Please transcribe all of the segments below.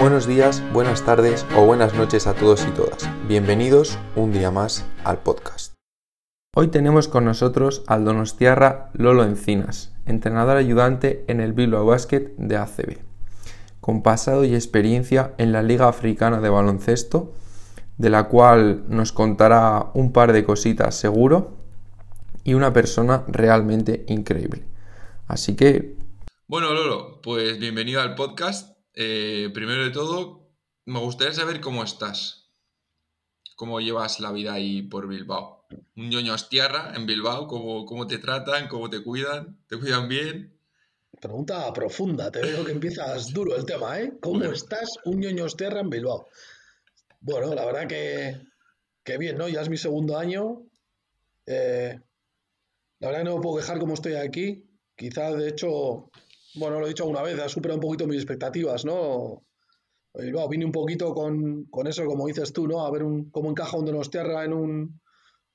Buenos días, buenas tardes o buenas noches a todos y todas. Bienvenidos un día más al podcast. Hoy tenemos con nosotros al donostiarra Lolo Encinas, entrenador ayudante en el Bilbao Basket de ACB, con pasado y experiencia en la Liga Africana de Baloncesto, de la cual nos contará un par de cositas seguro, y una persona realmente increíble. Así que... Bueno, Lolo, pues bienvenido al podcast. Eh, primero de todo, me gustaría saber cómo estás. ¿Cómo llevas la vida ahí por Bilbao? un ñoño tierra en Bilbao, ¿cómo, cómo te tratan, cómo te cuidan, te cuidan bien. Pregunta profunda, te veo que empiezas duro el tema, ¿eh? ¿Cómo estás un ñoño tierra en Bilbao? Bueno, la verdad que, que, bien, ¿no? Ya es mi segundo año. Eh, la verdad que no me puedo quejar como estoy aquí. Quizás, de hecho, bueno, lo he dicho alguna vez, ha superado un poquito mis expectativas, ¿no? Bilbao, vine un poquito con, con, eso, como dices tú, ¿no? A ver un, cómo encaja un Donostiarra en un,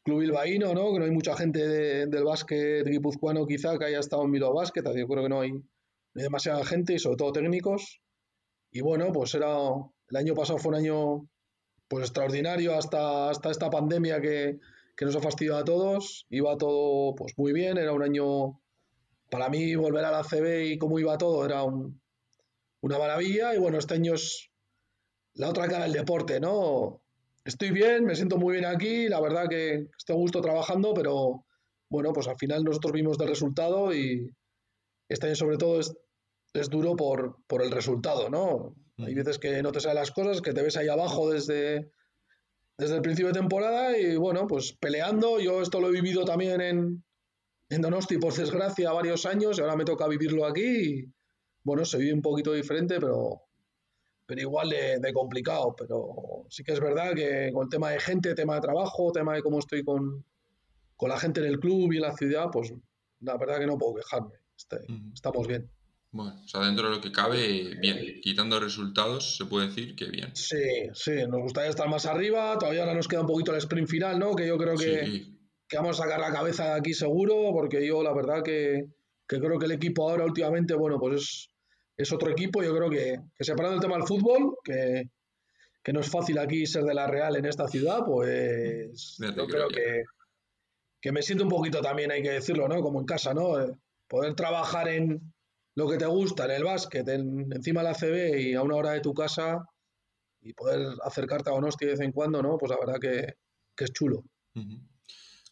Club Bilbaíno, ¿no? Que no hay mucha gente del básquet guipuzcoano quizá que haya estado en Bilbao Basket, yo creo que no hay, demasiada gente y sobre todo técnicos. Y bueno, pues era el año pasado fue un año pues extraordinario hasta, hasta esta pandemia que, que nos ha fastidiado a todos. Iba todo pues muy bien, era un año para mí volver a la CB y cómo iba todo era una maravilla y bueno, este año es la otra cara del deporte, ¿no? estoy bien, me siento muy bien aquí, la verdad que estoy a gusto trabajando, pero bueno, pues al final nosotros vimos del resultado y este año sobre todo es, es duro por, por, el resultado, ¿no? Hay veces que no te salen las cosas, que te ves ahí abajo desde, desde el principio de temporada y bueno, pues peleando. Yo esto lo he vivido también en, en Donosti, por desgracia, varios años y ahora me toca vivirlo aquí. Y, bueno, se vive un poquito diferente, pero pero igual de, complicado. Pero sí que es verdad que con el tema de gente, tema de trabajo, tema de cómo estoy con, la gente en el club y en la ciudad, pues la verdad que no puedo quejarme. Este, estamos bien. Bueno, o sea, dentro de lo que cabe, bien. Quitando resultados, se puede decir que bien. Sí, sí, nos gustaría estar más arriba. Todavía ahora nos queda un poquito el sprint final, ¿no? Que yo creo que, que vamos a sacar la cabeza de aquí seguro, porque yo la verdad que, que creo que el equipo ahora últimamente, bueno, pues es, es otro equipo. Yo creo que, que separando el tema del fútbol, que, no es fácil aquí ser de la Real en esta ciudad, pues yo creo que, que, me siento un poquito también, hay que decirlo, ¿no? Como en casa, ¿no? Eh, poder trabajar en lo que te gusta, en el básquet, en, encima de la CB y a una hora de tu casa y poder acercarte a Donosti de vez en cuando, ¿no? Pues la verdad que, es chulo.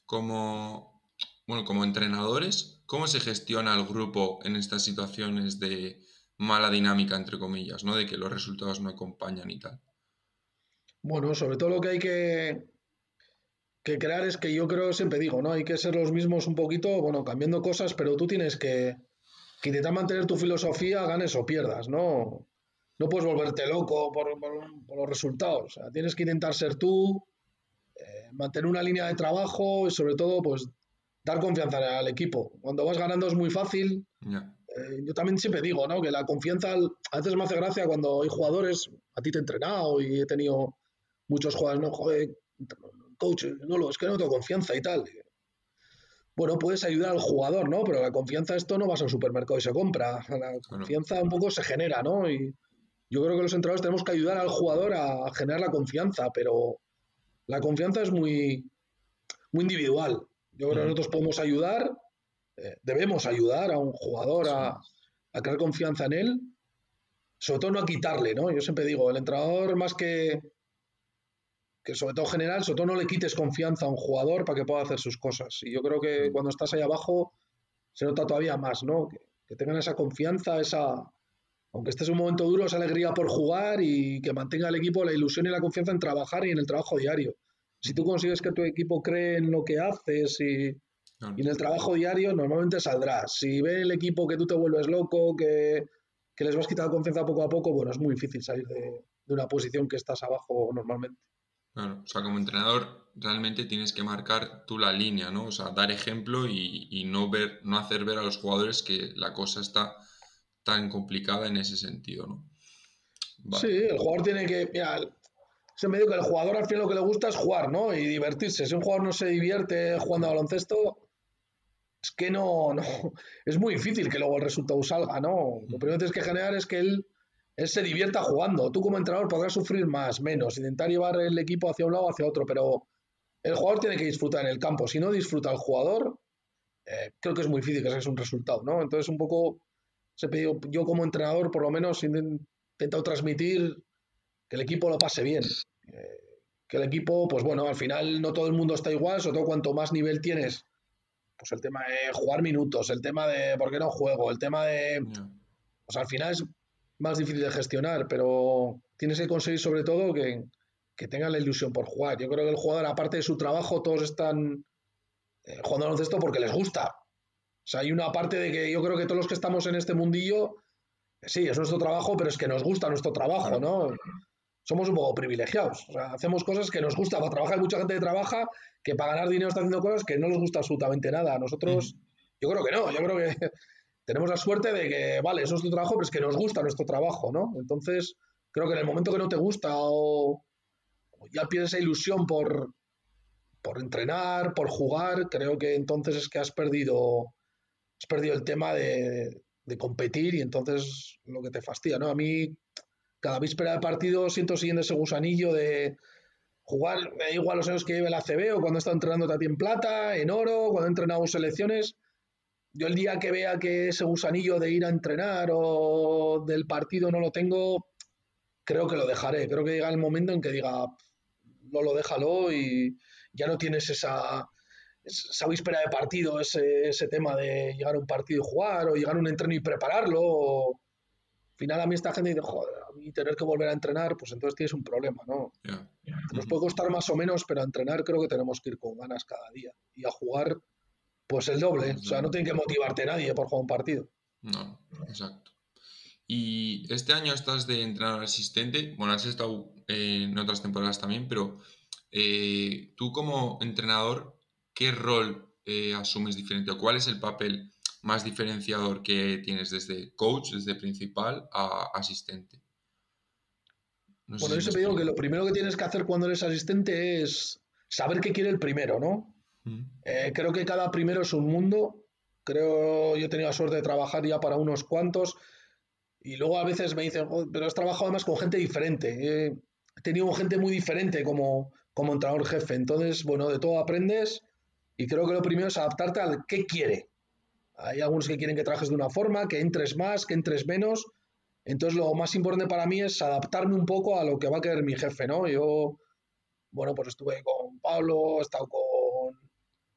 Como, bueno, como entrenadores, ¿cómo se gestiona el grupo en estas situaciones de mala dinámica, entre comillas, ¿no? De que los resultados no acompañan y tal. Bueno, sobre todo lo que hay que, que crear es que yo creo, siempre digo, ¿no? Hay que ser los mismos un poquito, bueno, cambiando cosas, pero tú tienes que, intentar mantener tu filosofía, ganes o pierdas, ¿no? No puedes volverte loco por, los resultados. O sea, tienes que intentar ser tú, mantener una línea de trabajo y sobre todo, pues, dar confianza al equipo. Cuando vas ganando es muy fácil. Eh, yo también siempre digo, ¿no? Que la confianza a veces me hace gracia cuando hay jugadores, a ti te he entrenado y he tenido muchos jugadores, no, joder, coach, no, es que no tengo confianza y tal. Bueno, puedes ayudar al jugador, ¿no? Pero la confianza esto no vas al supermercado y se compra. La confianza un poco se genera, ¿no? Y yo creo que los entrenadores tenemos que ayudar al jugador a generar la confianza, pero la confianza es muy, muy individual. Yo creo que nosotros podemos ayudar, eh, debemos ayudar a un jugador a, crear confianza en él, sobre todo no a quitarle, ¿no? Yo siempre digo, el entrenador más que, que sobre todo general, sobre todo no le quites confianza a un jugador para que pueda hacer sus cosas. Y yo creo que cuando estás ahí abajo se nota todavía más, ¿no? Que, tengan esa confianza, esa, aunque estés en un momento duro, esa alegría por jugar y que mantenga el equipo la ilusión y la confianza en trabajar y en el trabajo diario. Si tú consigues que tu equipo cree en lo que haces y, y en el trabajo diario normalmente saldrás. Si ve el equipo que tú te vuelves loco, que, les vas quitando confianza poco a poco, bueno, es muy difícil salir de, una posición que estás abajo normalmente. Claro, o sea, como entrenador realmente tienes que marcar tú la línea, ¿no? O sea, dar ejemplo y, no ver, no hacer ver a los jugadores que la cosa está tan complicada en ese sentido, ¿no? Sí, el jugador tiene que. Mira, se me dice que el jugador al final lo que le gusta es jugar, ¿no? Y divertirse. Si un jugador no se divierte jugando a baloncesto, es que no, no, es muy difícil que luego el resultado salga, ¿no? Lo primero que tienes que generar es que él él se divierta jugando. Tú como entrenador podrás sufrir más, menos, intentar llevar el equipo hacia un lado o hacia otro, pero el jugador tiene que disfrutar en el campo. Si no disfruta el jugador, eh, creo que es muy difícil que sea un resultado, ¿no? Entonces, un poco, se pedido, yo como entrenador, por lo menos, he intentado transmitir que el equipo lo pase bien. Que el equipo, pues bueno, al final no todo el mundo está igual, sobre todo cuanto más nivel tienes, pues el tema de jugar minutos, el tema de por qué no juego, el tema de... Pues al final es más difícil de gestionar, pero tienes que conseguir sobre todo que, que tengan la ilusión por jugar. Yo creo que el jugador, aparte de su trabajo, todos están eh, jugando al baloncesto porque les gusta. O sea, hay una parte de que yo creo que todos los que estamos en este mundillo, sí, es nuestro trabajo, pero es que nos gusta nuestro trabajo, ¿no? Somos un poco privilegiados. O sea, hacemos cosas que nos gusta. Para trabajar hay mucha gente que trabaja que para ganar dinero está haciendo cosas que no les gusta absolutamente nada. Nosotros, yo creo que no. Yo creo que tenemos la suerte de que, vale, eso es tu trabajo, pero es que nos gusta nuestro trabajo, ¿no? Entonces, creo que en el momento que no te gusta o, ya pierdes esa ilusión por, por entrenar, por jugar, creo que entonces es que has perdido, has perdido el tema de, competir y entonces lo que te fastidia, ¿no? A mí, cada víspera de partido siento siguiendo ese gusanillo de jugar, me da igual los años que lleve la CB o cuando estado entrenando también en plata, en oro, cuando he entrenado selecciones. Yo el día que vea que ese gusanillo de ir a entrenar o del partido no lo tengo, creo que lo dejaré. Creo que llega el momento en que diga, no lo déjalo y ya no tienes esa, víspera de partido, ese, ese, tema de llegar a un partido y jugar, o llegar a un entreno y prepararlo. Final a mí esta gente dice, joder, a mí tener que volver a entrenar, pues entonces tienes un problema, ¿no? Nos puede costar más o menos, pero a entrenar creo que tenemos que ir con ganas cada día. Y a jugar, pues el doble. O sea, no tiene que motivarte nadie por jugar un partido. No, exacto. Y este año estás de entrenador asistente, bueno, has estado eh, en otras temporadas también, pero eh, tú como entrenador, ¿qué rol eh, asumes diferente o cuál es el papel más diferenciador que tienes desde coach, desde principal a asistente? bueno, yo siempre digo que lo primero que tienes que hacer cuando eres asistente es saber qué quiere el primero, ¿no? Mm. Eh, creo que cada primero es un mundo. Creo, yo he tenido la suerte de trabajar ya para unos cuantos y luego a veces me dicen, pero has trabajado además con gente diferente. he tenido gente muy diferente como, como entrenador jefe. Entonces, bueno, de todo aprendes y creo que lo primero es adaptarte al qué quiere. Hay algunos que quieren que trabajes de una forma, que entres más, que entres menos. Entonces, lo más importante para mí es adaptarme un poco a lo que va a querer mi jefe, ¿no? Yo, bueno, pues estuve con Pablo, he estado con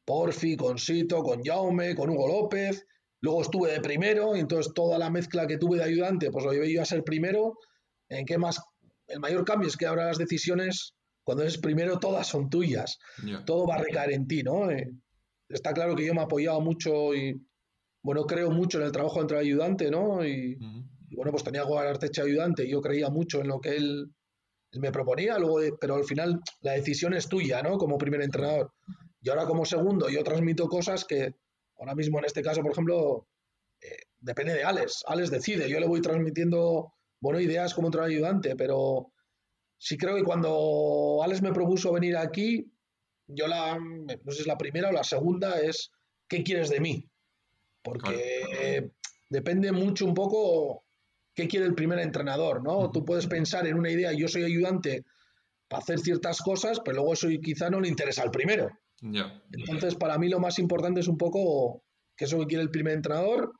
Porfi, con Sito, con Jaume, con Hugo López. Luego estuve de primero y entonces toda la mezcla que tuve de ayudante, pues lo llevé yo a ser primero. ¿En qué más? El mayor cambio es que ahora las decisiones cuando eres primero, todas son tuyas. Todo va a recaer en ti, ¿no? Eh, está claro que yo me he apoyado mucho y, bueno, creo mucho en el trabajo entre ayudante, ¿no? Y, bueno, pues tenía a Arteche ayudante y yo creía mucho en lo que él, me proponía, luego, eh, pero al final la decisión es tuya, ¿no? Como primer entrenador. Y ahora como segundo yo transmito cosas que ahora mismo en este caso, por ejemplo, eh, depende de Alex. Alex decide, yo le voy transmitiendo, bueno, ideas como entrenador ayudante, pero sí creo que cuando Alex me propuso venir aquí, yo la, no sé si es la primera o la segunda, es ¿qué quieres de mí? Porque depende mucho un poco qué quiere el primer entrenador, ¿no? Tú puedes pensar en una idea, yo soy ayudante para hacer ciertas cosas, pero luego eso quizá no le interesa al primero. Entonces, para mí lo más importante es un poco qué es lo que quiere el primer entrenador,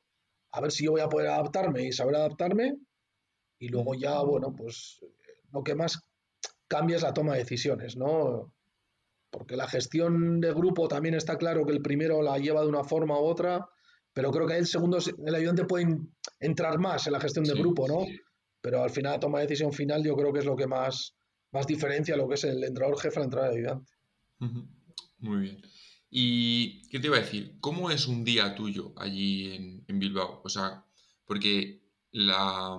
a ver si yo voy a poder adaptarme y saber adaptarme, y luego ya, bueno, pues lo que más cambia es la toma de decisiones, ¿no? Porque la gestión de grupo también está claro que el primero la lleva de una forma u otra, pero creo que el segundo, el ayudante puede entrar más en la gestión de grupo, ¿no? Pero al final la toma de decisión final yo creo que es lo que más, más diferencia lo que es el entrenador jefe a la entrada de ayudante. Muy bien. ¿Y qué te iba a decir? ¿Cómo es un día tuyo allí en, en Bilbao? O sea, porque la,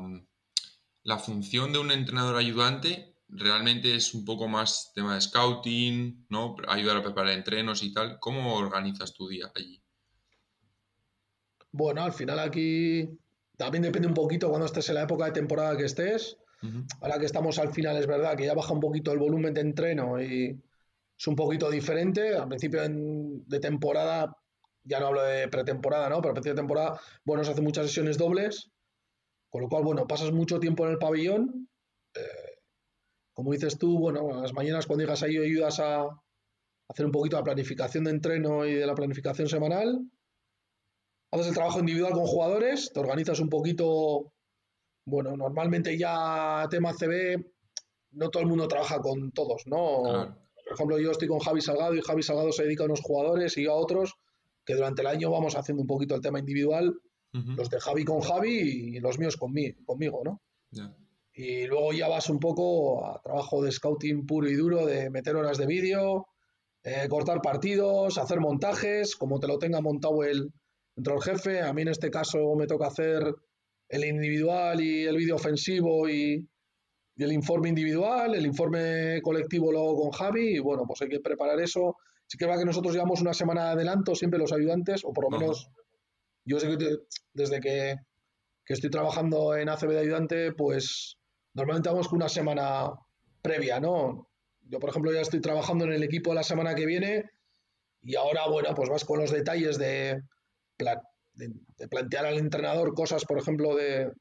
la función de un entrenador ayudante realmente es un poco más tema de scouting, ¿no? Ayudar a preparar entrenos y tal. ¿Cómo organizas tu día allí? Bueno, al final aquí también depende un poquito cuando estés en la época de temporada que estés. Ahora que estamos al final es verdad que ya baja un poquito el volumen de entreno y es un poquito diferente. Al principio de temporada, ya no hablo de pretemporada, ¿no? Pero al principio de temporada, bueno, se hacen muchas sesiones dobles Con lo cual, bueno, pasas mucho tiempo en el pabellón. Eh, como dices tú, bueno, las mañanas cuando llegas ahí ayudas a hacer un poquito la planificación de entreno y de la planificación semanal. Haces el trabajo individual con jugadores, te organizas un poquito. Bueno, normalmente ya tema CB, no todo el mundo trabaja con todos, ¿no? Por ejemplo, yo estoy con Javi Salgado y Javi Salgado se dedica a unos jugadores y yo a otros que durante el año vamos haciendo un poquito el tema individual, los de Javi con Javi y los míos conmigo, conmigo ¿no? Y luego ya vas un poco a trabajo de scouting puro y duro, de meter horas de vídeo, eh, cortar partidos, hacer montajes, como te lo tenga montado el, el jefe. A mí en este caso me toca hacer el individual y el vídeo ofensivo y, y el informe individual, el informe colectivo luego con Javi, y bueno, pues hay que preparar eso. Sí que va que nosotros llevamos una semana de adelanto, siempre los ayudantes, o por lo menos yo sé que desde que, estoy trabajando en ACB de ayudante, pues normalmente vamos con una semana previa, ¿no? Yo, por ejemplo, ya estoy trabajando en el equipo la semana que viene y ahora, bueno, pues vas con los detalles de, de plantear al entrenador cosas, por ejemplo, de,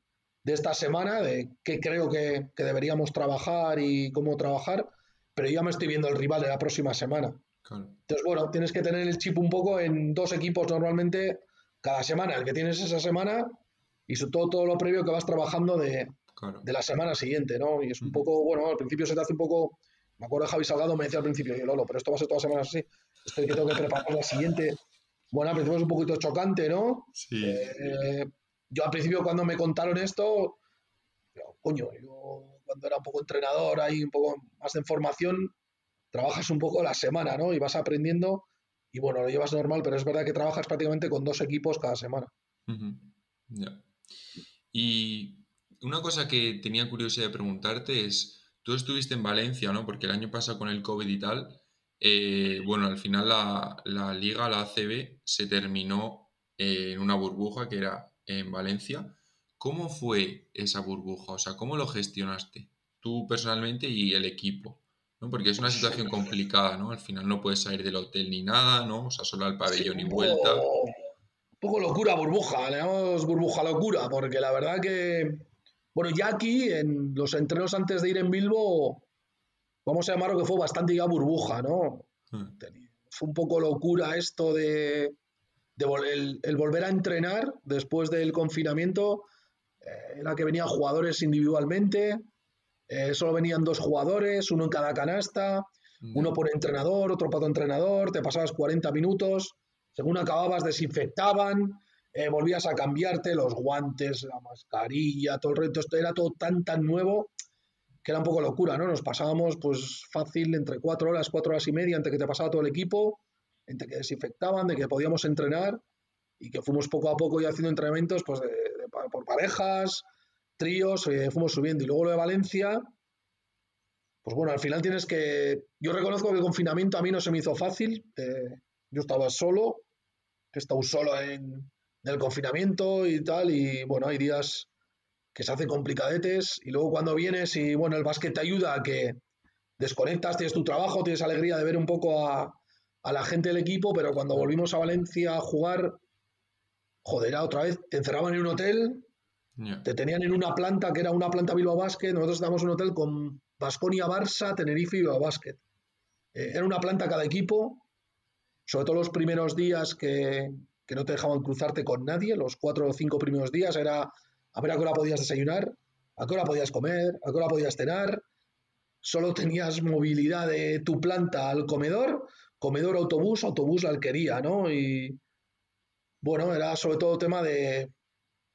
de esta semana, de qué creo que, deberíamos trabajar y cómo trabajar, pero ya me estoy viendo el rival de la próxima semana. Entonces, bueno, tienes que tener el chip un poco en dos equipos normalmente cada semana, el que tienes esa semana y sobre todo todo lo previo que vas trabajando de, la semana siguiente, ¿no? Y es un poco, bueno, al principio se te hace un poco, me acuerdo de Javi Salgado, me decía al principio, yo Lolo, pero esto va a ser todas las semanas así, estoy que tengo que preparar la siguiente. Bueno, al principio es un poquito chocante, ¿no? Sí. Eh, yo al principio cuando me contaron esto, coño, yo cuando era un poco entrenador, hay un poco más de información, trabajas un poco la semana, ¿no? Y vas aprendiendo y bueno, lo llevas normal, pero es verdad que trabajas prácticamente con dos equipos cada semana. Y una cosa que tenía curiosidad de preguntarte es, tú estuviste en Valencia, ¿no? Porque el año pasado con el COVID y tal, eh, bueno, al final la, la, liga, la ACB, se terminó en una burbuja que era en Valencia. ¿Cómo fue esa burbuja? O sea, ¿cómo lo gestionaste tú personalmente y el equipo? ¿no? Porque es una situación complicada, ¿no? Al final no puedes salir del hotel ni nada, ¿no? O sea, solo al pabellón y vuelta. Un poco locura burbuja, le llamamos burbuja locura, porque la verdad que, bueno, ya aquí en los entrenos antes de ir en Bilbo, vamos a llamarlo que fue bastante ya burbuja, ¿no? Hmm. Fue un poco locura esto de, el, volver a entrenar después del confinamiento eh, era que venían jugadores individualmente, eh, solo venían dos jugadores, uno en cada canasta, uno por entrenador, otro para entrenador, te pasabas 40 minutos, según acababas desinfectaban, eh, volvías a cambiarte los guantes, la mascarilla, todo el resto, esto era todo tan, tan nuevo que era un poco locura, ¿no? Nos pasábamos pues fácil entre cuatro horas, cuatro horas y media antes que te pasaba todo el equipo entre que desinfectaban, de que podíamos entrenar y que fuimos poco a poco ya haciendo entrenamientos pues por parejas, tríos, eh, fuimos subiendo. Y luego lo de Valencia, pues bueno, al final tienes que... Yo reconozco que el confinamiento a mí no se me hizo fácil. Eh, yo estaba solo, he estado solo en, el confinamiento y tal, y bueno, hay días que se hacen complicadetes y luego cuando vienes y bueno, el básquet te ayuda a que desconectas, tienes tu trabajo, tienes alegría de ver un poco a, a la gente del equipo, pero cuando volvimos a Valencia a jugar, joder, otra vez te encerraban en un hotel, te tenían en una planta que era una planta Bilbao Basket, nosotros estábamos en un hotel con Basconia, Barça, Tenerife y Bilbao Basket. Eh, era una planta cada equipo, sobre todo los primeros días que, que, no te dejaban cruzarte con nadie, los cuatro o cinco primeros días era a ver a qué hora podías desayunar, a qué hora podías comer, a qué hora podías cenar, solo tenías movilidad de tu planta al comedor comedor autobús, autobús la alquería, ¿no? Y bueno, era sobre todo tema de,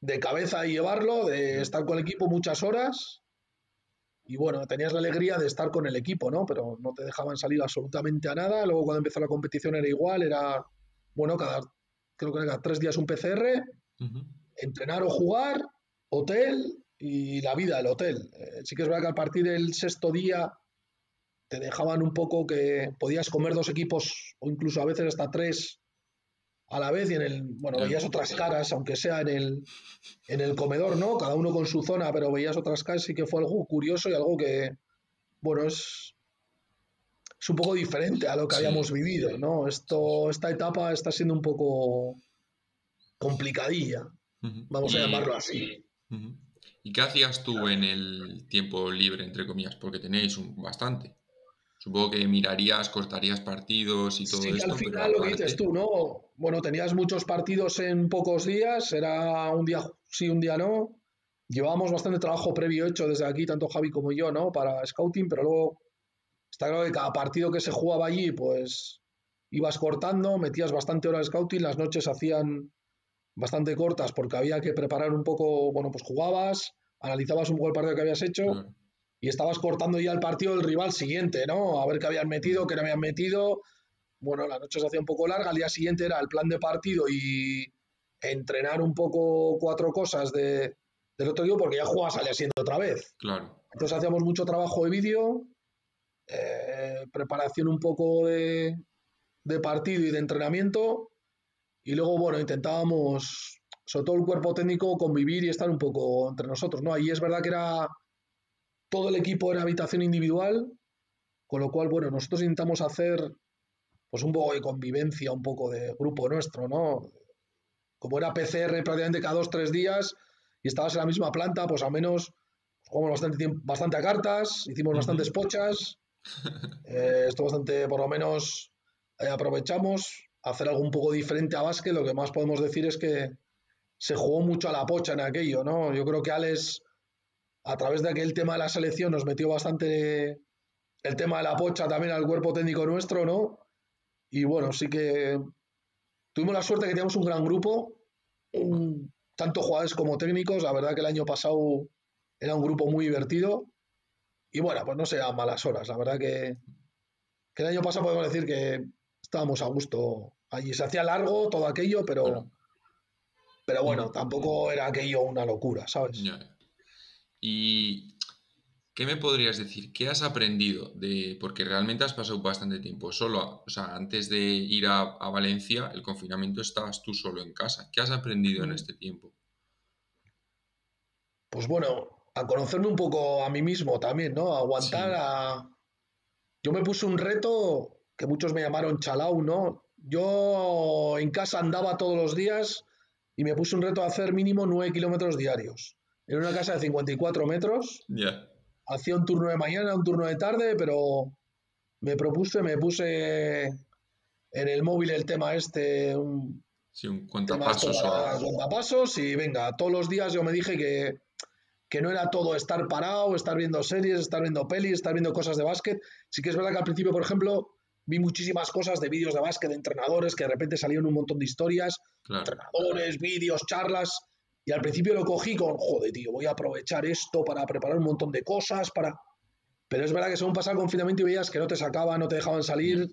de cabeza y llevarlo, de estar con el equipo muchas horas. Y bueno, tenías la alegría de estar con el equipo, ¿no? Pero no te dejaban salir absolutamente a nada. Luego cuando empezó la competición era igual, era, bueno, cada, creo que era tres días un PCR, entrenar o jugar, hotel y la vida del hotel. Eh, sí que es verdad que a partir del sexto día te dejaban un poco que podías comer dos equipos o incluso a veces hasta tres a la vez y en el, bueno, veías otras caras, aunque sea en el, en el comedor, ¿no? Cada uno con su zona, pero veías otras caras y que fue algo curioso y algo que, bueno, es, es un poco diferente a lo que habíamos vivido, ¿no? Esto, esta etapa está siendo un poco complicadilla, vamos a llamarlo así. ¿Y qué hacías tú en el tiempo libre, entre comillas? Porque tenéis un, bastante. Supongo que mirarías, cortarías partidos y todo Sí, esto, al pero final lo que dices tú, ¿no? Bueno, tenías muchos partidos en pocos días, era un día sí, un día no. Llevábamos bastante trabajo previo hecho desde aquí, tanto Javi como yo, ¿no? Para scouting, pero luego está claro que cada partido que se jugaba allí, pues ibas cortando, metías bastante horas de scouting, las noches hacían bastante cortas porque había que preparar un poco, bueno, pues jugabas, analizabas un poco el partido que habías hecho y estabas cortando ya el partido del rival siguiente, ¿no? A ver qué habían metido, qué no habían metido. Bueno, la noche se hacía un poco larga, al día siguiente era el plan de partido y entrenar un poco cuatro cosas de, del otro día porque ya jugabas al día siguiente otra vez. claro. Entonces hacíamos mucho trabajo de vídeo, eh, preparación un poco de, de partido y de entrenamiento y luego, bueno, intentábamos, sobre todo el cuerpo técnico, convivir y estar un poco entre nosotros, ¿no? Ahí es verdad que era todo el equipo era habitación individual, con lo cual, bueno, nosotros intentamos hacer pues un poco de convivencia, un poco de grupo nuestro, ¿no? Como era PCR prácticamente cada dos, tres días y estabas en la misma planta, pues al menos jugamos bastante, tiempo, bastante a cartas, hicimos bastantes pochas, eh, esto bastante, por lo menos, eh, aprovechamos hacer algo un poco diferente a básquet. Lo que más podemos decir es que se jugó mucho a la pocha en aquello, ¿no? Yo creo que Alex, a través de aquel tema de la selección, nos metió bastante el tema de la pocha también al cuerpo técnico nuestro, ¿no? Y bueno, sí que tuvimos la suerte que teníamos un gran grupo, tanto jugadores como técnicos. La verdad que el año pasado era un grupo muy divertido. Y bueno, pues no sean malas horas. La verdad que, que el año pasado podemos decir que estábamos a gusto allí. Se hacía largo todo aquello, pero, Claro. pero bueno, Ujú. tampoco era aquello una locura, ¿sabes? ¿Y qué me podrías decir? ¿Qué has aprendido de...? Porque realmente has pasado bastante tiempo solo, o sea, antes de ir a, a Valencia, el confinamiento estabas tú solo en casa. ¿Qué has aprendido en Mm. este tiempo? Pues bueno, a conocerme un poco a mí mismo también, ¿no? A aguantar Sí, a... Yo me puse un reto que muchos me llamaron chalau, ¿no? Yo en casa andaba todos los días y me puse un reto de hacer mínimo 9 kilómetros diarios. Era una casa de 54 metros, ya, hacía un turno de mañana, un turno de tarde, pero me propuse, me puse en el móvil el tema este, un sí, un esto cuentapasos para y venga, todos los días yo me dije que, que no era todo estar parado, estar viendo series, estar viendo pelis, estar viendo cosas de básquet. Sí que es verdad que al principio, por ejemplo, vi muchísimas cosas de vídeos de básquet de entrenadores que de repente salieron un montón de historias, Claro, entrenadores, vídeos, charlas, y al principio lo cogí con, joder, tío, voy a aprovechar esto para preparar un montón de cosas, para... Pero es verdad que según pasaba el confinamiento y veías que no te sacaban, no te dejaban salir,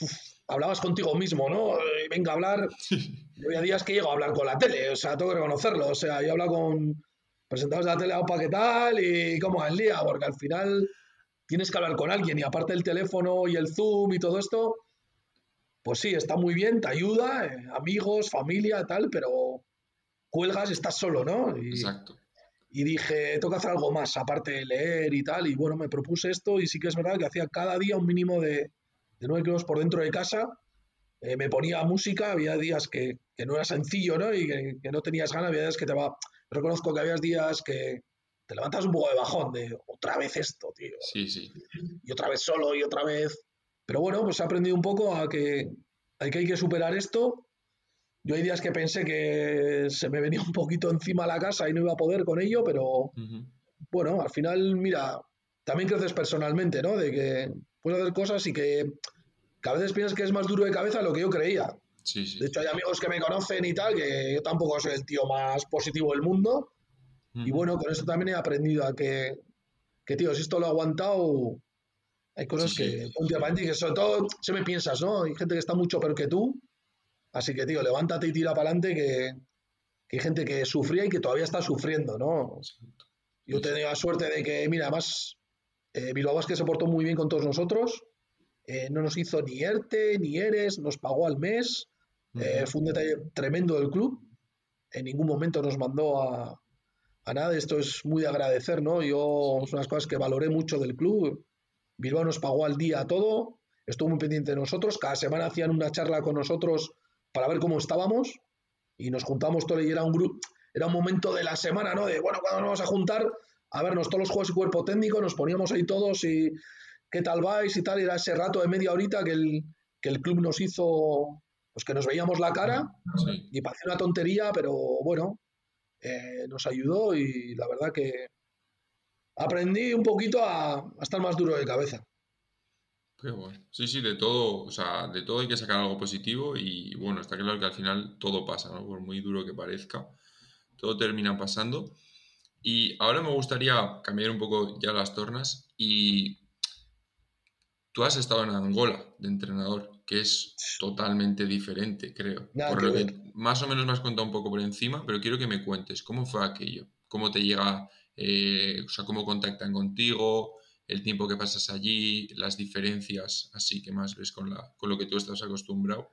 uf, hablabas contigo mismo, ¿no? Eh, venga a hablar. Yo había días que llego a hablar con la tele, o sea, tengo que reconocerlo. O sea, yo he hablado con presentadores de la tele, opa, ¿qué tal? Y cómo va el día, porque al final tienes que hablar con alguien y aparte el teléfono y el Zoom y todo esto, pues sí, está muy bien, te ayuda, eh, amigos, familia, tal, pero cuelgas, estás solo, ¿no? Y, Exacto. y dije, tengo que hacer algo más, aparte de leer y tal, y bueno, me propuse esto y sí que es verdad que hacía cada día un mínimo de, de 9 kilómetros por dentro de casa, eh, me ponía música, había días que, que no era sencillo, ¿no? Y que, que no tenías ganas, había días que te va... Reconozco que había días que te levantas un poco de bajón, de otra vez esto, tío, Sí, sí. y otra vez solo y otra vez... Pero bueno, pues he aprendido un poco a que hay que, hay que superar esto. Yo hay días que pensé que se me venía un poquito encima la casa y no iba a poder con ello, pero bueno, al final, mira, también creces personalmente, ¿no? De que puedes hacer cosas y que, que a veces piensas que es más duro de cabeza de lo que yo creía. Sí, De sí. hecho, hay amigos que me conocen y tal, que yo tampoco soy el tío más positivo del mundo. Y bueno, con esto también he aprendido a que, que tío, si esto lo he aguantado, hay Sí, cosas que sí. para adelante y que sobre todo se me piensas, ¿no? Hay gente que está mucho peor que tú. Así que, tío, levántate y tira para adelante que, que hay gente que sufría y que todavía está sufriendo, ¿no? Yo Sí, sí. tenía la suerte de que, mira, además, eh, Bilbao se portó muy bien con todos nosotros. eh, no nos hizo ni ERTE, ni ERES, nos pagó al mes. eh, fue un detalle tremendo del club. En ningún momento nos mandó a, a nada. Esto es muy de agradecer, ¿no? Yo, son unas cosas que valoré mucho del club. Bilbao nos pagó al día todo. Estuvo muy pendiente de nosotros. Cada semana hacían una charla con nosotros para ver cómo estábamos. Y nos juntamos todo y era un grupo. era un momento de la semana, ¿no? De, bueno, cuando nos vamos a juntar, a vernos todos los juegos y cuerpo técnico, nos poníamos ahí todos y qué tal vais y tal, y era ese rato de media horita que el, que el club nos hizo, pues que nos veíamos la cara, y parecía una tontería, pero bueno, eh, nos ayudó y la verdad que aprendí un poquito a, a estar más duro de cabeza. Qué bueno. Sí, sí, de todo, o sea, de todo hay que sacar algo positivo y bueno, está claro que al final todo pasa, ¿no? Por muy duro que parezca, todo termina pasando. Y ahora me gustaría cambiar un poco ya las tornas y tú has estado en Angola de entrenador, que es totalmente diferente, creo. por lo que más o menos me has contado un poco por encima, pero quiero que me cuentes cómo fue aquello, cómo te llega, eh, o sea, cómo contactan contigo, el tiempo que pasas allí, las diferencias así que más ves con, la, con lo que tú estás acostumbrado.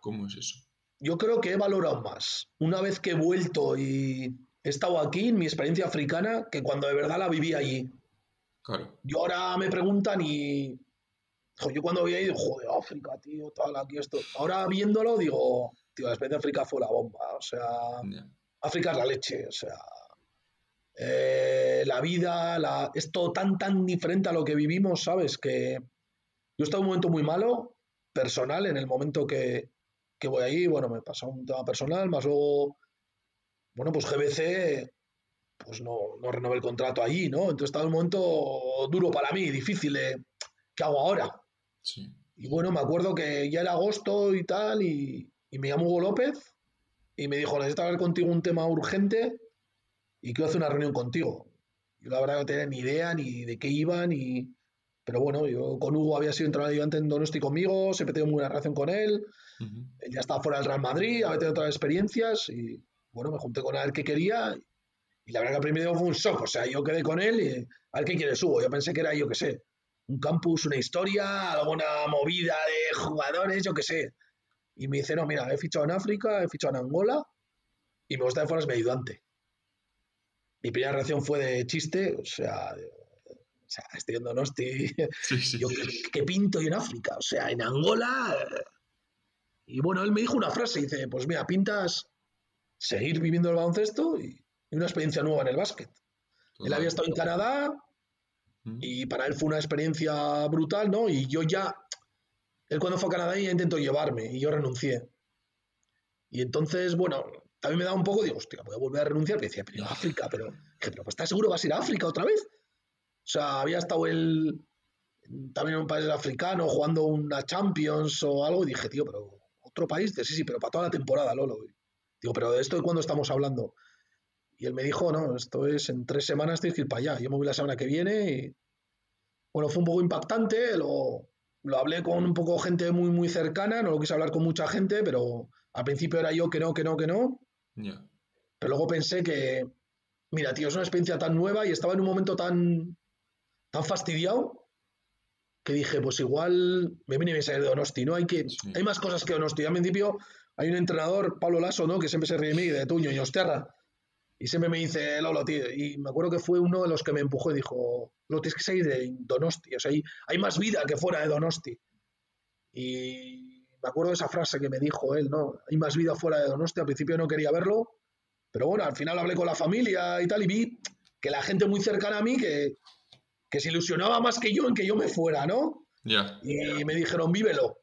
¿Cómo es eso? Yo creo que he valorado más una vez que he vuelto y he estado aquí en mi experiencia africana que cuando de verdad la viví allí. Claro. Yo ahora me preguntan y. yo cuando había ido, joder, África, tío, tal, aquí esto. Ahora viéndolo, digo, tío, la experiencia de África fue la bomba. O sea, África es la leche. O sea, eh, la vida, la, es todo tan, tan diferente a lo que vivimos, ¿sabes? Que yo estaba en un momento muy malo, personal, en el momento que, que voy ahí, bueno, me pasa un tema personal, más luego, bueno, pues GBC, pues no, no renové el contrato allí, ¿no? Entonces estaba en un momento duro para mí, difícil de, ¿qué hago ahora? Sí. Y bueno, me acuerdo que ya era agosto y tal, y, y me llamó Hugo López y me dijo, necesito hablar contigo un tema urgente y quiero hacer una reunión contigo. Yo la verdad no tenía ni idea ni de qué iban, ni... pero bueno, yo con Hugo había sido entrenador ayudante en Donosti conmigo, siempre he tenido muy buena relación con él, él ya estaba fuera del Real Madrid, había tenido otras experiencias y bueno, me junté con él que quería y la verdad que al primer día fue un shock, o sea, yo quedé con él y a ver qué quieres Hugo, yo pensé que era, yo qué sé, un campus, una historia, alguna movida de jugadores, yo qué sé. Y me dice, no, mira, he fichado en África, he fichado en Angola y me gusta que fueras mi ayudante mi primera reacción fue de chiste, o sea, o sea estoy en Donosti, yo ¿qué, pinto yo en África, o sea, en Angola. Y bueno, él me dijo una frase, dice, pues mira, pintas seguir viviendo el baloncesto y, una experiencia nueva en el básquet. Él había estado en Canadá y para él fue una experiencia brutal, ¿no? Y yo ya, él cuando fue a Canadá ya intentó llevarme y yo renuncié. Y entonces, bueno, también me da un poco, digo, hostia, voy a volver a renunciar. Me decía, pero África, pero, pero pues, ¿estás seguro vas a ir a África otra vez? O sea, había estado él también en un país africano jugando una Champions o algo y dije, tío, pero otro país, sí, sí, pero para toda la temporada, Lolo. Digo, pero ¿de esto de cuándo estamos hablando? Y él me dijo, no, esto es en tres semanas tienes que ir para allá. Yo me voy la semana que viene y, bueno, fue un poco impactante, lo, lo hablé con un poco gente muy, muy cercana, no lo quise hablar con mucha gente, pero al principio era yo que no, que no, que no. Pero luego pensé que, mira, tío, es una experiencia tan nueva y estaba en un momento tan, tan fastidiado que dije, pues igual me viene a salir de Donosti, ¿no? Hay, que, hay más cosas que Donosti. Al principio hay un entrenador, Pablo Lasso, ¿no? Que siempre se ríe de mí, de Tuño y Osterra. Y siempre me dice, Lolo, tío. Y me acuerdo que fue uno de los que me empujó y dijo, lo tienes que salir de Donosti. O sea, hay, hay más vida que fuera de Donosti. Y me acuerdo de esa frase que me dijo él, ¿no? Hay más vida fuera de Donosti, al principio no quería verlo, pero bueno, al final hablé con la familia y tal y vi que la gente muy cercana a mí que, que se ilusionaba más que yo en que yo me fuera, ¿no? Y me dijeron, vívelo.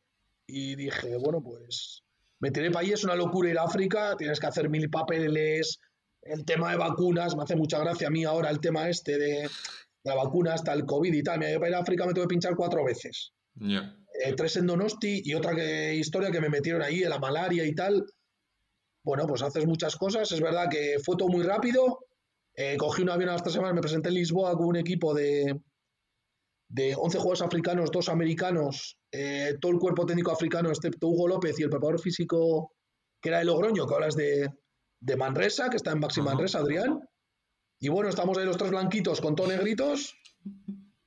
Y dije, bueno, pues me tiré para ahí, es una locura ir a África, tienes que hacer mil papeles, el tema de vacunas, me hace mucha gracia a mí ahora el tema este de la vacuna hasta el COVID y tal. Me para ir a África me tuve que pinchar cuatro veces. Eh, tres en Donosti y otra que, historia que me metieron ahí, de la malaria y tal. Bueno, pues haces muchas cosas. Es verdad que fue todo muy rápido. Eh, cogí un avión a las tres semanas, me presenté en Lisboa con un equipo de, de 11 jugadores africanos, dos americanos, eh, todo el cuerpo técnico africano, excepto Hugo López y el preparador físico que era de Logroño, que hablas de, de Manresa, que está en Maxi Manresa, Adrián. Y bueno, estamos ahí los tres blanquitos con todos negritos.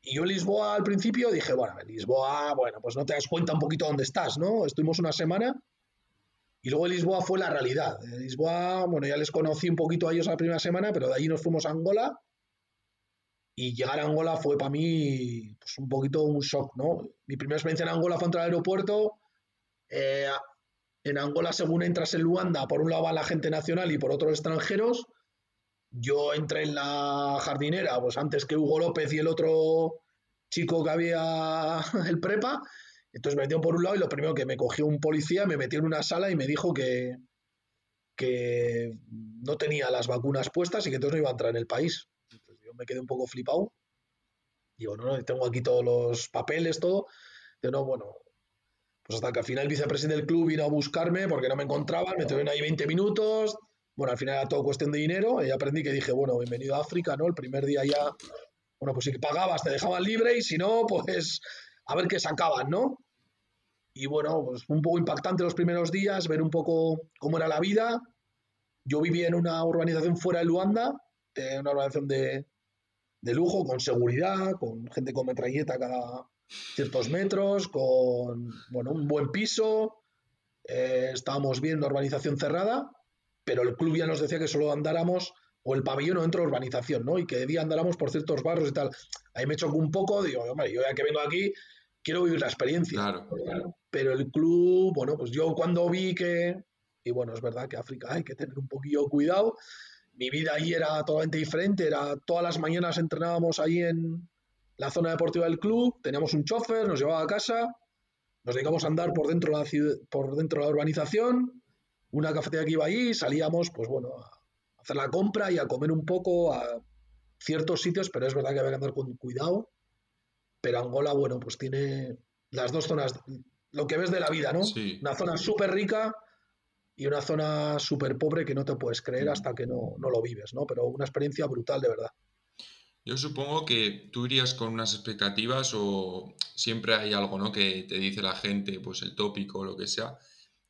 Y yo en Lisboa al principio dije, bueno, en Lisboa, bueno, pues no te das cuenta un poquito dónde estás, ¿no? Estuvimos una semana y luego en Lisboa fue la realidad. En Lisboa, bueno, ya les conocí un poquito a ellos la primera semana, pero de ahí nos fuimos a Angola y llegar a Angola fue para mí pues, un poquito un shock, ¿no? Mi primera experiencia en Angola fue entrar al aeropuerto, eh, en Angola, según entras en Luanda, por un lado va la gente nacional y por otro extranjeros. Yo entré en la jardinera, pues antes que Hugo López y el otro chico que había, el prepa. Entonces me metió por un lado y lo primero que me cogió un policía, me metió en una sala y me dijo que, que no tenía las vacunas puestas y que entonces no iba a entrar en el país. Entonces yo me quedé un poco flipado. Digo, no, no, tengo aquí todos los papeles, todo. Digo, no, bueno, pues hasta que al final el vicepresidente del club vino a buscarme porque no me encontraban, me tuvieron ahí 20 minutos. Bueno, al final era todo cuestión de dinero y aprendí que dije, bueno, bienvenido a África, ¿no? El primer día ya, bueno, pues si pagabas te dejaban libre y si no, pues a ver qué sacaban, ¿no? Y bueno, pues un poco impactante los primeros días, ver un poco cómo era la vida. Yo vivía en una urbanización fuera de Luanda, eh, una urbanización de, de lujo, con seguridad, con gente con metralleta cada, ciertos metros, con bueno, un buen piso. Eh, estábamos viendo urbanización cerrada, pero el club ya nos decía que solo andáramos, o el pabellón dentro de urbanización, ¿no? Y que de día andáramos por ciertos barrios y tal. Ahí me chocó un poco, digo, hombre, yo ya que vengo aquí, quiero vivir la experiencia. Claro. Pero el club, bueno, pues yo cuando vi que, y bueno, es verdad que África hay que tener un poquillo cuidado. Mi vida ahí era totalmente diferente, era todas las mañanas entrenábamos ahí en, la zona deportiva del club, teníamos un chofer, nos llevaba a casa, nos dedicamos a andar por dentro de la, ciudad, por dentro de la urbanización, una cafetería que iba allí, salíamos, pues bueno, a hacer la compra y a comer un poco a ciertos sitios, pero es verdad que había que andar con cuidado. Pero Angola, bueno, pues tiene las dos zonas, lo que ves de la vida, ¿no? Una zona súper rica y una zona súper pobre que no te puedes creer hasta que no, no lo vives, ¿no? Pero una experiencia brutal, de verdad. Yo supongo que tú irías con unas expectativas o siempre hay algo, ¿no? Que te dice la gente, pues el tópico o lo que sea.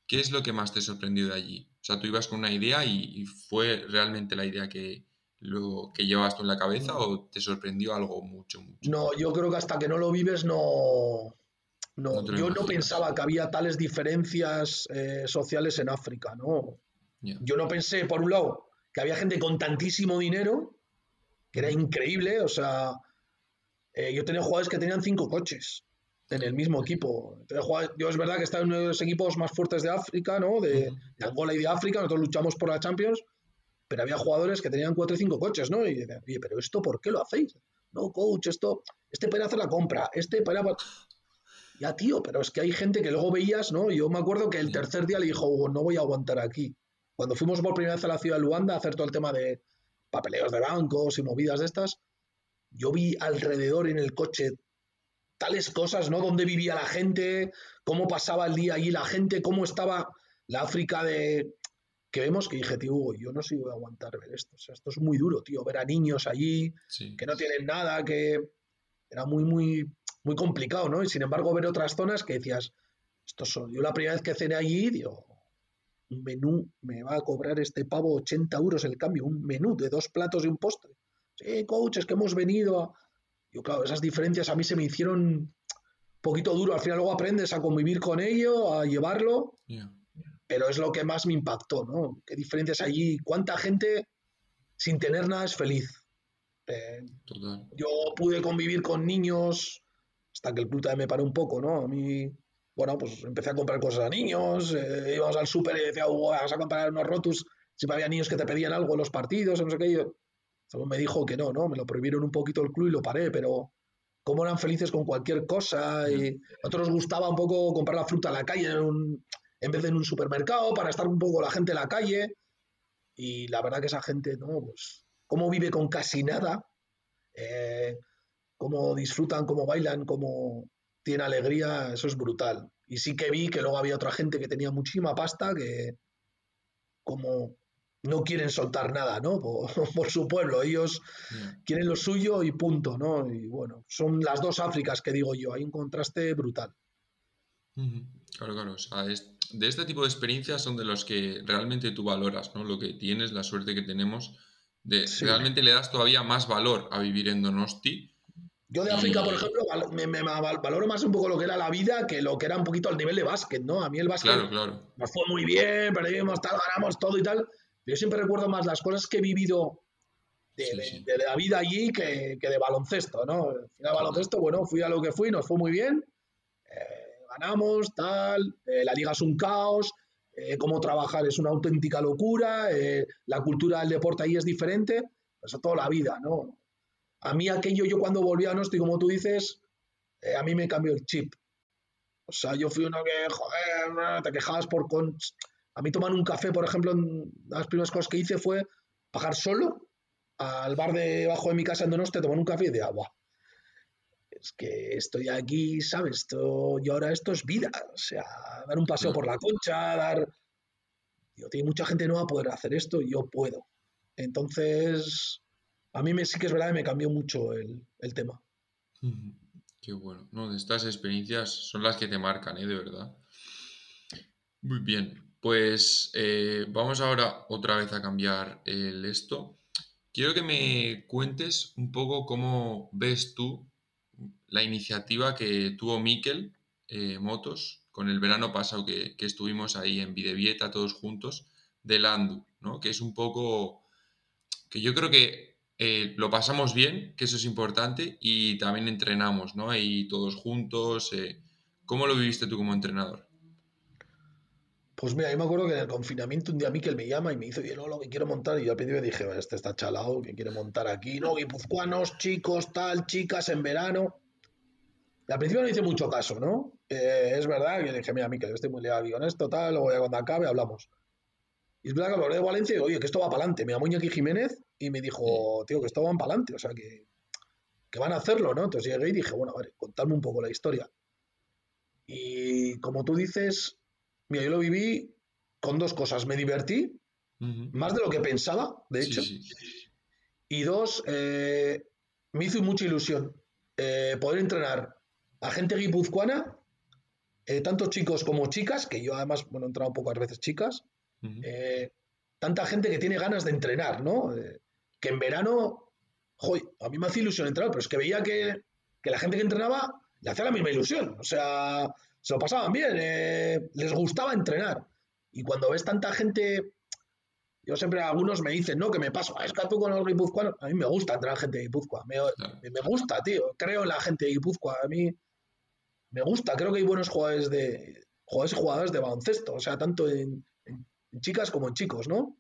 ¿Qué es lo que más te sorprendió de allí? O sea, tú ibas con una idea y, fue realmente la idea que, lo que llevas tú en la cabeza o te sorprendió algo mucho, mucho? No, yo creo que hasta que no lo vives no... No, yo no pensaba que había tales diferencias eh, sociales en África, ¿no? Yo no pensé, por un lado, que había gente con tantísimo dinero era increíble, o sea, eh, yo tenía jugadores que tenían cinco coches en el mismo equipo. yo es verdad que estaba en uno de los equipos más fuertes de África, ¿no? De, Angola y de África, nosotros luchamos por la Champions, pero había jugadores que tenían cuatro y cinco coches, ¿no? Y decían, oye, pero esto, ¿por qué lo hacéis? No, coach, esto, este para hacer la compra, este para... Ya, tío, pero es que hay gente que luego veías, ¿no? Yo me acuerdo que el tercer día le dijo, no voy a aguantar aquí. Cuando fuimos por primera vez a la ciudad de Luanda a hacer todo el tema de, papeleos de bancos y movidas de estas, yo vi alrededor en el coche tales cosas, ¿no? Dónde vivía la gente, cómo pasaba el día allí la gente, cómo estaba la África de que vemos que dije, tío, Hugo, yo no sé si voy a aguantar ver esto. O sea, esto es muy duro, tío, ver a niños allí que no tienen nada, que era muy, muy, muy complicado, ¿no? Y sin embargo, ver otras zonas que decías, esto son, yo la primera vez que cené allí, digo, un menú, me va a cobrar este pavo 80 euros el cambio, un menú de dos platos y un postre. Sí, coach, es que hemos venido a... Yo, claro, esas diferencias a mí se me hicieron un poquito duro. Al final luego aprendes a convivir con ello, a llevarlo. Pero es lo que más me impactó, ¿no? ¿Qué diferencias allí? ¿Cuánta gente sin tener nada es feliz? Eh, yo pude convivir con niños hasta que el puta me paró un poco, ¿no? A mí bueno, pues empecé a comprar cosas a niños, eh, íbamos al súper y decía, vas a comprar unos rotus, si había niños que te pedían algo en los partidos, no sé qué, yo, me dijo que no, ¿no? Me lo prohibieron un poquito el club y lo paré, pero cómo eran felices con cualquier cosa y a nosotros nos gustaba un poco comprar la fruta en la calle en, en vez de en un supermercado para estar un poco la gente en la calle y la verdad que esa gente, ¿no? Pues cómo vive con casi nada, eh, cómo disfrutan, cómo bailan, cómo tiene alegría, eso es brutal. Y sí que vi que luego había otra gente que tenía muchísima pasta que como no quieren soltar nada, ¿no? Por, su pueblo. Ellos quieren lo suyo y punto, ¿no? Y bueno, son las dos Áfricas que digo yo. Hay un contraste brutal. Claro, claro. de este tipo de experiencias son de los que realmente tú valoras, ¿no? Lo que tienes, la suerte que tenemos. De, Realmente le das todavía más valor a vivir en Donosti yo de África, por ejemplo, me, valoro más un poco lo que era la vida que lo que era un poquito al nivel de básquet, ¿no? A mí el básquet nos fue muy bien, perdimos tal, ganamos todo y tal. Yo siempre recuerdo más las cosas que he vivido de, la vida allí que, de baloncesto, ¿no? Al final baloncesto, bueno, fui a lo que fui, nos fue muy bien. Eh, ganamos, tal, eh, la liga es un caos, eh, cómo trabajar es una auténtica locura, la cultura del deporte ahí es diferente, eso toda la vida, ¿no? A mí aquello, yo cuando volví a Nosti, como tú dices, a mí me cambió el chip. O sea, yo fui uno que, joder, te quejabas por... Con... A mí tomar un café, por ejemplo, las primeras cosas que hice fue bajar solo al bar debajo de mi casa en Donostia, tomar un café y de agua. Es que estoy aquí, ¿sabes? Esto, y ahora esto es vida. O sea, dar un paseo por la concha, dar... Yo, tiene mucha gente no va a poder hacer esto yo puedo. Entonces, a mí me, sí que es verdad que me cambió mucho el, el tema. Qué bueno. No, estas experiencias son las que te marcan, ¿eh? De verdad. Muy bien. Pues eh, vamos ahora otra vez a cambiar el esto. Quiero que me cuentes un poco cómo ves tú la iniciativa que tuvo Miquel eh, Motos con el verano pasado que, estuvimos ahí en Videvieta todos juntos de Landu, ¿no? Que es un poco que yo creo que eh, lo pasamos bien, que eso es importante, y también entrenamos, ¿no? Ahí todos juntos. Eh, ¿Cómo lo viviste tú como entrenador? Pues mira, yo me acuerdo que en el confinamiento un día Miquel me llama y me dice, oye, no, lo que quiero montar, y yo al principio dije, este está chalado, que quiere montar aquí, no, guipuzcoanos, chicos, tal, chicas en verano. Y al principio no hice mucho caso, ¿no? Eh, es verdad que dije, mira, Miquel, estoy muy aquí con esto, tal, luego ya cuando acabe hablamos. Y es verdad que hablé de Valencia y digo, oye, que esto va para adelante. Llamó Iñaki Jiménez y me dijo, tío, que esto va para adelante, o sea, que, que, van a hacerlo, ¿no? Entonces llegué y dije, bueno, a ver, contadme un poco la historia. Y como tú dices, mira, yo lo viví con dos cosas. Me divertí, más de lo que pensaba, de hecho. Y dos, eh, me hizo mucha ilusión eh, poder entrenar a gente guipuzcoana, eh, tanto chicos como chicas, que yo además, bueno, he entrado pocas veces chicas, tanta gente que tiene ganas de entrenar, ¿no? Eh, que en verano, joy, a mí me hace ilusión entrar, pero es que veía que, la gente que entrenaba le hacía la misma ilusión, o sea, se lo pasaban bien, eh, les gustaba entrenar. Y cuando ves tanta gente, yo siempre algunos me dicen, no, que me paso, es que tú con los guipuzcoanos, a mí me gusta entrenar gente de Guipúzcoa, me, me, gusta, tío, creo en la gente de Guipúzcoa, a mí me gusta, creo que hay buenos jugadores de jugadores y jugadoras de baloncesto, o sea, tanto en, chicas como en chicos, ¿no?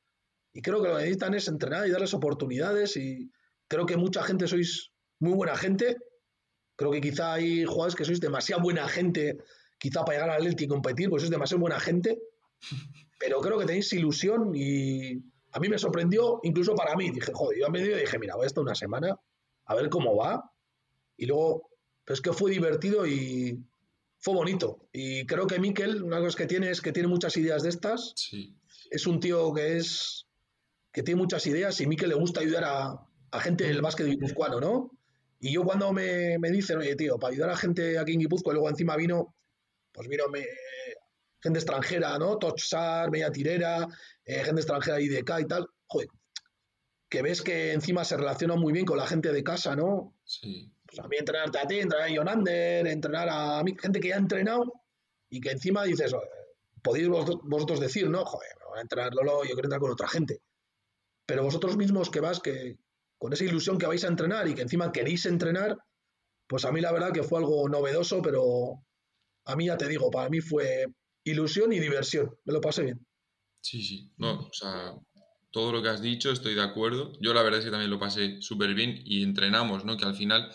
Y creo que lo que necesitan es entrenar y darles oportunidades y creo que mucha gente sois muy buena gente. Creo que quizá hay jugadores que sois demasiado buena gente, quizá para llegar al Atleti y competir, pues sois demasiado buena gente. Pero creo que tenéis ilusión y a mí me sorprendió, incluso para mí. Dije, joder, yo a medio dije, mira, voy a estar una semana a ver cómo va. Y luego, pues que fue divertido y fue bonito. Y creo que Miquel, una cosa que tiene es que tiene muchas ideas de estas. Sí es un tío que es que tiene muchas ideas y a mí que le gusta ayudar a, gente del básquet guipuzcoano, ¿no? Y yo cuando me, me, dicen, oye, tío, para ayudar a gente aquí en Guipúzcoa, luego encima vino, pues vino gente extranjera, ¿no? Tochsar, Media Tirera, eh, gente extranjera IDK y tal, joder, que ves que encima se relaciona muy bien con la gente de casa, ¿no? Sí. Pues a mí entrenarte a ti, entrenar a Jonander, entrenar a mí, gente que ya ha entrenado y que encima dices, podéis vosotros decir, ¿no? Joder, a entrar Lolo, yo quiero entrar con otra gente. Pero vosotros mismos que vas, que con esa ilusión que vais a entrenar y que encima queréis entrenar, pues a mí la verdad que fue algo novedoso, pero a mí ya te digo, para mí fue ilusión y diversión. Me lo pasé bien. Sí, sí. No, o sea, todo lo que has dicho estoy de acuerdo. Yo la verdad es que también lo pasé súper bien y entrenamos, ¿no? Que al final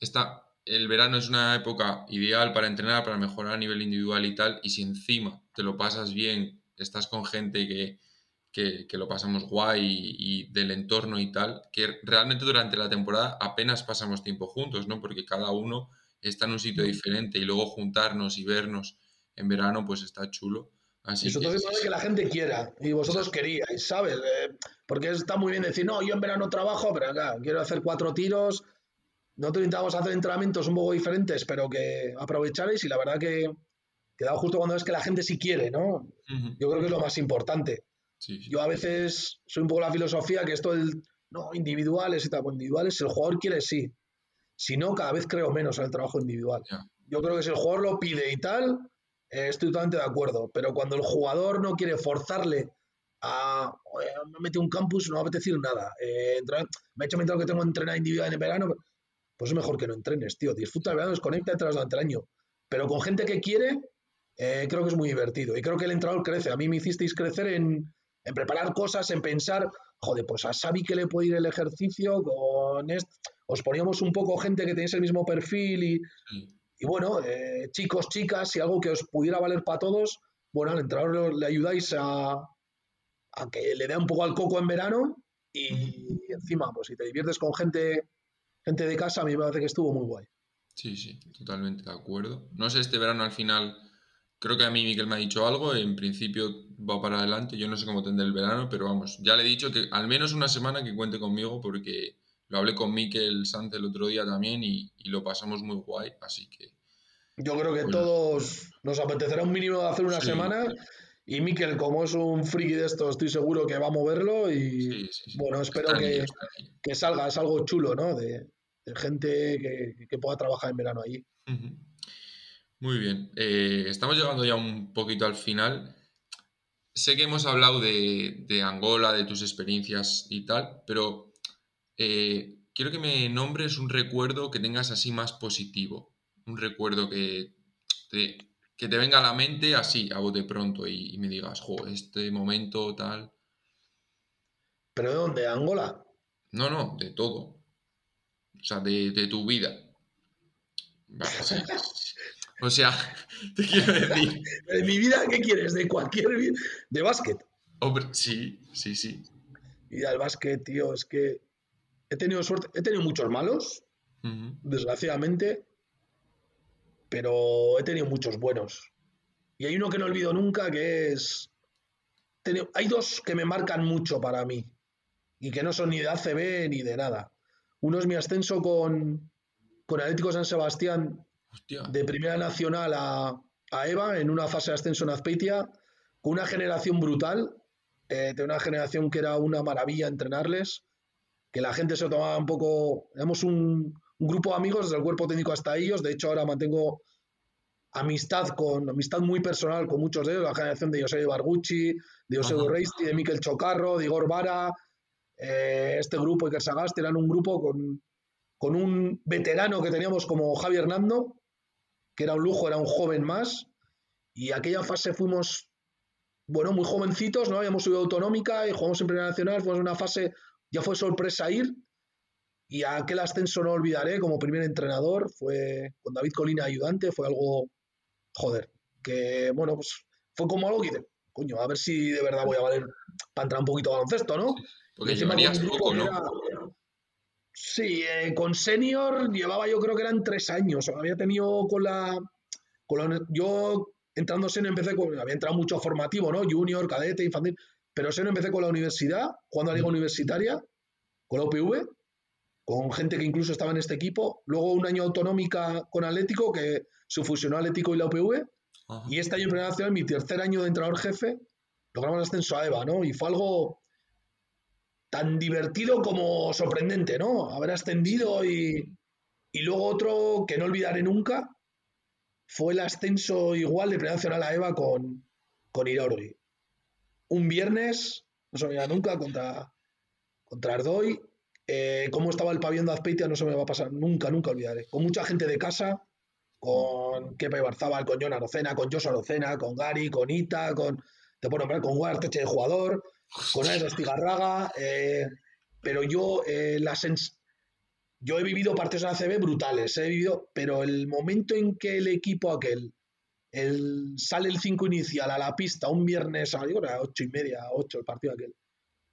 está, el verano es una época ideal para entrenar, para mejorar a nivel individual y tal, y si encima te lo pasas bien estás con gente que, que, lo pasamos guay y, del entorno y tal, que realmente durante la temporada apenas pasamos tiempo juntos, ¿no? Porque cada uno está en un sitio diferente y luego juntarnos y vernos en verano, pues está chulo. Así Eso que... que la gente quiera y vosotros queríais, ¿sabes? Eh, porque está muy bien decir, no, yo en verano trabajo, pero acá quiero hacer cuatro tiros. Nosotros intentamos hacer entrenamientos un poco diferentes, pero que aprovecharéis y la verdad que, quedado justo cuando ves que la gente sí quiere, ¿no? Yo creo que es lo más importante. Yo a veces soy un poco la filosofía que esto del, no, individuales y tal, pues individuales, si el jugador quiere, sí. Si no, cada vez creo menos en el trabajo individual. Yo creo que si el jugador lo pide y tal, eh, estoy totalmente de acuerdo. Pero cuando el jugador no quiere forzarle a, me mete un campus, no va a apetecer nada. Eh, me he hecho mental que tengo entrenar individual en verano, pues es mejor que no entrenes, tío. Disfruta el verano, desconecta, entras durante el año. Pero con gente que quiere, eh, creo que es muy divertido. Y creo que el entrenador crece. A mí me hicisteis crecer en, en preparar cosas, en pensar, joder, pues a Xavi que le puede ir el ejercicio, con esto. os poníamos un poco gente que tenéis el mismo perfil y, y bueno, eh, chicos, chicas, si algo que os pudiera valer para todos, bueno, al entrenador le ayudáis a, a que le dé un poco al coco en verano y, encima, pues si te diviertes con gente, gente de casa, a mí me parece que estuvo muy guay. Sí, sí, totalmente de acuerdo. No sé, este verano al final, creo que a mí Miquel me ha dicho algo, en principio va para adelante, yo no sé cómo tendré el verano, pero vamos, ya le he dicho que al menos una semana que cuente conmigo porque lo hablé con Miquel Sanz el otro día también y, lo pasamos muy guay, así que... Yo creo que todos nos apetecerá un mínimo de hacer una semana y Miquel, como es un friki de esto, estoy seguro que va a moverlo y bueno, espero que, que, salga, es algo chulo, ¿no? De, gente que, pueda trabajar en verano allí. Muy bien, eh, estamos llegando ya un poquito al final. Sé que hemos hablado de, de Angola, de tus experiencias y tal, pero eh, quiero que me nombres un recuerdo que tengas así más positivo, un recuerdo que te, que te venga a la mente así, a bote pronto, y, me digas, jo, este momento tal. ¿Pero de dónde? ¿Angola? No, no, de todo. O sea, de, tu vida. o sea, te quiero decir. ¿De mi vida qué quieres? ¿De cualquier vida? ¿De básquet? Hombre, sí, sí, sí. Y al básquet, tío, es que he tenido suerte, he tenido muchos malos, desgraciadamente, pero he tenido muchos buenos. Y hay uno que no olvido nunca que es... Hay dos que me marcan mucho para mí y que no son ni de ACB ni de nada. Uno es mi ascenso con, con Atlético San Sebastián de Primera Nacional a, a, EVA en una fase de ascenso en Azpeitia, con una generación brutal, eh, de una generación que era una maravilla entrenarles, que la gente se tomaba un poco, éramos un, un grupo de amigos desde el cuerpo técnico hasta ellos. De hecho, ahora mantengo amistad con amistad muy personal con muchos de ellos, la generación de José Bargucci, de José Reisti, de Miquel Chocarro, de Igor Vara, eh, este grupo Iker Sagasti, eran un grupo con, con un veterano que teníamos como Javi Hernando, que era un lujo, era un joven más, y aquella fase fuimos, bueno, muy jovencitos, ¿no? Habíamos subido autonómica y jugamos en Primera Nacional, fuimos una fase, ya fue sorpresa ir, y aquel ascenso no olvidaré como primer entrenador, fue con David Colina ayudante, fue algo, joder, que bueno, pues fue como algo que dice, coño, a ver si de verdad voy a valer para entrar un poquito a baloncesto, ¿no? porque llevarías poco, ¿no? Sí, eh, con senior llevaba yo creo que eran tres años. Había tenido con la, con la yo entrando senior empecé con, había entrado mucho formativo, ¿no? Junior, cadete, infantil, pero senior empecé con la universidad, jugando a la liga universitaria, con la UPV, con gente que incluso estaba en este equipo. Luego un año autonómica con Atlético, que se fusionó Atlético y la UPV. Y este año en Primera Nacional, mi tercer año de entrenador jefe, logramos el ascenso a EVA, ¿no? Y fue algo tan divertido como sorprendente, ¿no? Haber ascendido y, y luego otro que no olvidaré nunca fue el ascenso igual de Primera a EVA con, con. Un viernes, no se me nunca, contra, contra Ardoy, eh, cómo estaba el pabellón de Azpeitia no se me va a pasar, nunca, nunca olvidaré. Con mucha gente de casa, con Kepa Ibarzabal, con John Arocena, con Joshua Arocena, con Gary, con Ita, con, te puedo nombrar, con Guarteche de jugador, con Ares Estigarraga, eh, pero yo, eh, yo he vivido partidos en ACB brutales, he vivido, pero el momento en que el equipo aquel el, sale el 5 inicial a la pista un viernes a las 8 y media, 8 el partido aquel,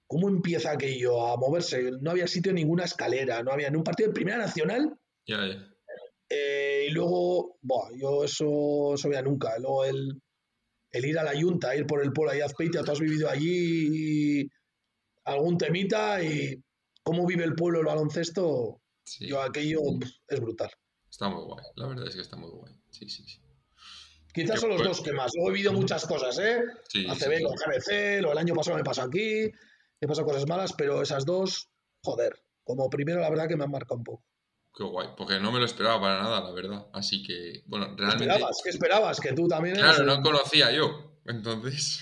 ¿Cómo empieza aquello a moverse? No había sitio ninguna escalera, no había en un partido de Primera Nacional. Eh, y luego, bueno, yo eso, eso veía nunca. Luego el, ir a la Junta, ir por el pueblo ahí a Azpeitia, tú has vivido allí algún temita y cómo vive el pueblo el baloncesto, yo aquello es brutal. Está muy guay, la verdad es que está muy guay. Sí, sí, sí. Quizás son los dos que más. Luego he vivido muchas cosas, ¿eh? Sí, ACB con GBC, lo el año pasado me pasó aquí, he pasado cosas malas, pero esas dos, joder, como primero la verdad que me han marcado un poco. Qué guay, porque no me lo esperaba para nada, la verdad. Así que, bueno, realmente. ¿Qué esperabas? ¿Qué esperabas? Que tú también. Claro, no conocía yo. Entonces.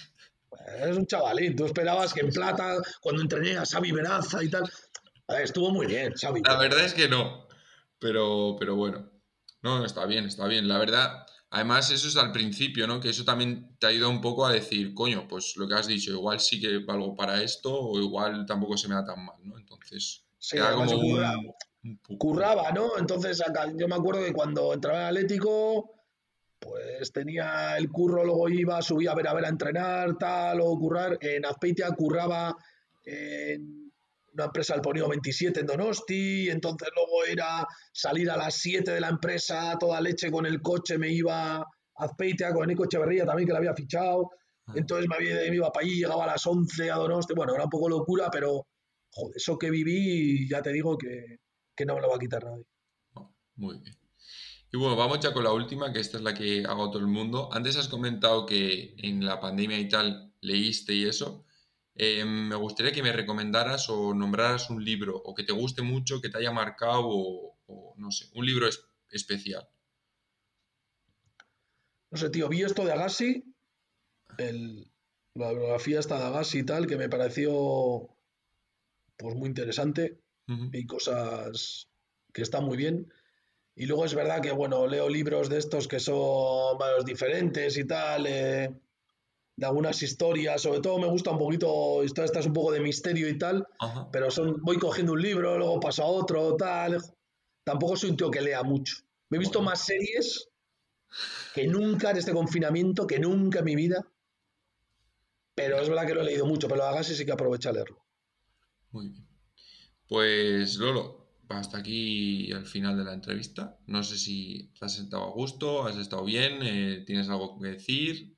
Eres un chavalín. Tú esperabas que en plata, cuando entrené a Xavi Veraza y tal. estuvo muy bien, Xavi. La verdad es que no. Pero, pero bueno. No, está bien, está bien. La verdad, Además, eso es al principio, ¿no? Que eso también te ayuda un poco a decir, coño, pues lo que has dicho, igual sí que valgo para esto o igual tampoco se me da tan mal, ¿no? Entonces, Sí, como un, curraba, ¿no? Entonces acá, yo me acuerdo que cuando entraba en Atlético, pues tenía el curro, luego iba, subía a ver a ver a entrenar, tal, o currar. En Azpeitia curraba en una empresa del Ponio 27 en Donosti, entonces luego era salir a las 7 de la empresa, toda leche con el coche, me iba a Azpeitia con Nico Echeverría también, que la había fichado. Entonces me, había- me iba para allí, llegaba a las 11 a Donosti. Bueno, era un poco locura, pero joder, eso que viví, ya te digo que, que no me lo va a quitar nadie. Muy bien. Y bueno, vamos ya con la última, que esta es la que hago todo el mundo. Antes has comentado que en la pandemia y tal leíste y eso. Eh, me gustaría que me recomendaras o nombraras un libro o que te guste mucho, que te haya marcado o, o no sé, un libro es- especial. No sé, tío, vi esto de Agassi, el- la biografía esta de Agassi y tal, que me pareció pues muy interesante Ujú. y cosas que están muy bien. Y luego es verdad que, bueno, leo libros de estos que son varios diferentes y tal, eh, de algunas historias, sobre todo me gusta un poquito, historias estas un poco de misterio y tal, Ajá. pero son, voy cogiendo un libro, luego paso a otro, tal. Tampoco soy un tío que lea mucho. Me he visto más series que nunca en este confinamiento, que nunca en mi vida. Pero es verdad que lo he leído mucho, pero lo hagas y sí que aprovecha a leerlo. Muy bien. Pues Lolo, hasta aquí al final de la entrevista. No sé si te has sentado a gusto, has estado bien, eh, tienes algo que decir.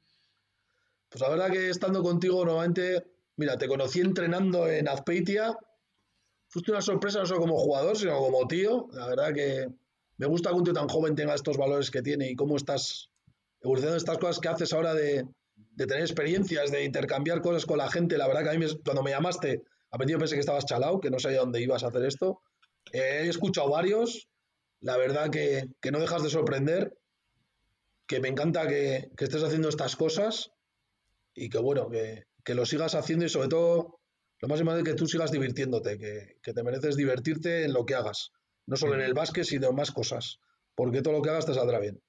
Pues la verdad que estando contigo nuevamente, mira, te conocí entrenando en Azpeitia. Fuiste una sorpresa no solo como jugador, sino como tío. La verdad que me gusta que un tío tan joven tenga estos valores que tiene y cómo estás evolucionando estas cosas que haces ahora de, de tener experiencias, de intercambiar cosas con la gente. La verdad que a mí me- cuando me llamaste, a principio pensé que estabas chalao, que no sabía dónde ibas a hacer esto. Eh, he escuchado varios. La verdad que, que no dejas de sorprender, que me encanta que, que estés haciendo estas cosas y que bueno, que, que lo sigas haciendo y sobre todo, lo más importante es que tú sigas divirtiéndote, que, que te mereces divertirte en lo que hagas, no solo en el básquet, sino en más cosas, porque todo lo que hagas te saldrá bien.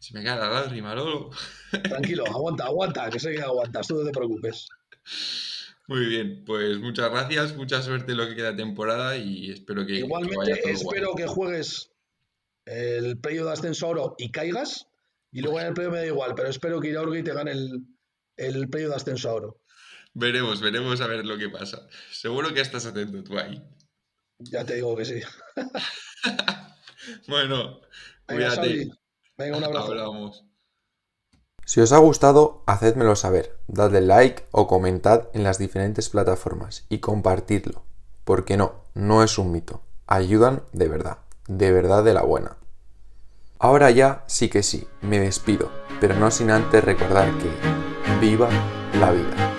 Se me cae la lágrima, Lolo. Tranquilo, aguanta, aguanta, que sé que aguantas, tú no te preocupes. Muy bien, pues muchas gracias, mucha suerte en lo que queda de temporada y espero que, que Igualmente, vaya todo guay. espero que juegues el playo de ascenso oro y caigas, y luego en el playo me da igual, pero espero que Iraurgi te gane el, el playo de ascenso a oro. Veremos, veremos a ver lo que pasa. Seguro que estás atento tú ahí. Ya te digo que sí. Bueno, Venga, cuídate. Venga, un abrazo. Hablamos. Si os ha gustado, hacedmelo saber, dadle like o comentad en las diferentes plataformas y compartidlo. Porque no, no es un mito. Ayudan de verdad, de verdad de la buena. Ahora ya sí que sí, me despido, pero no sin antes recordar que viva la vida.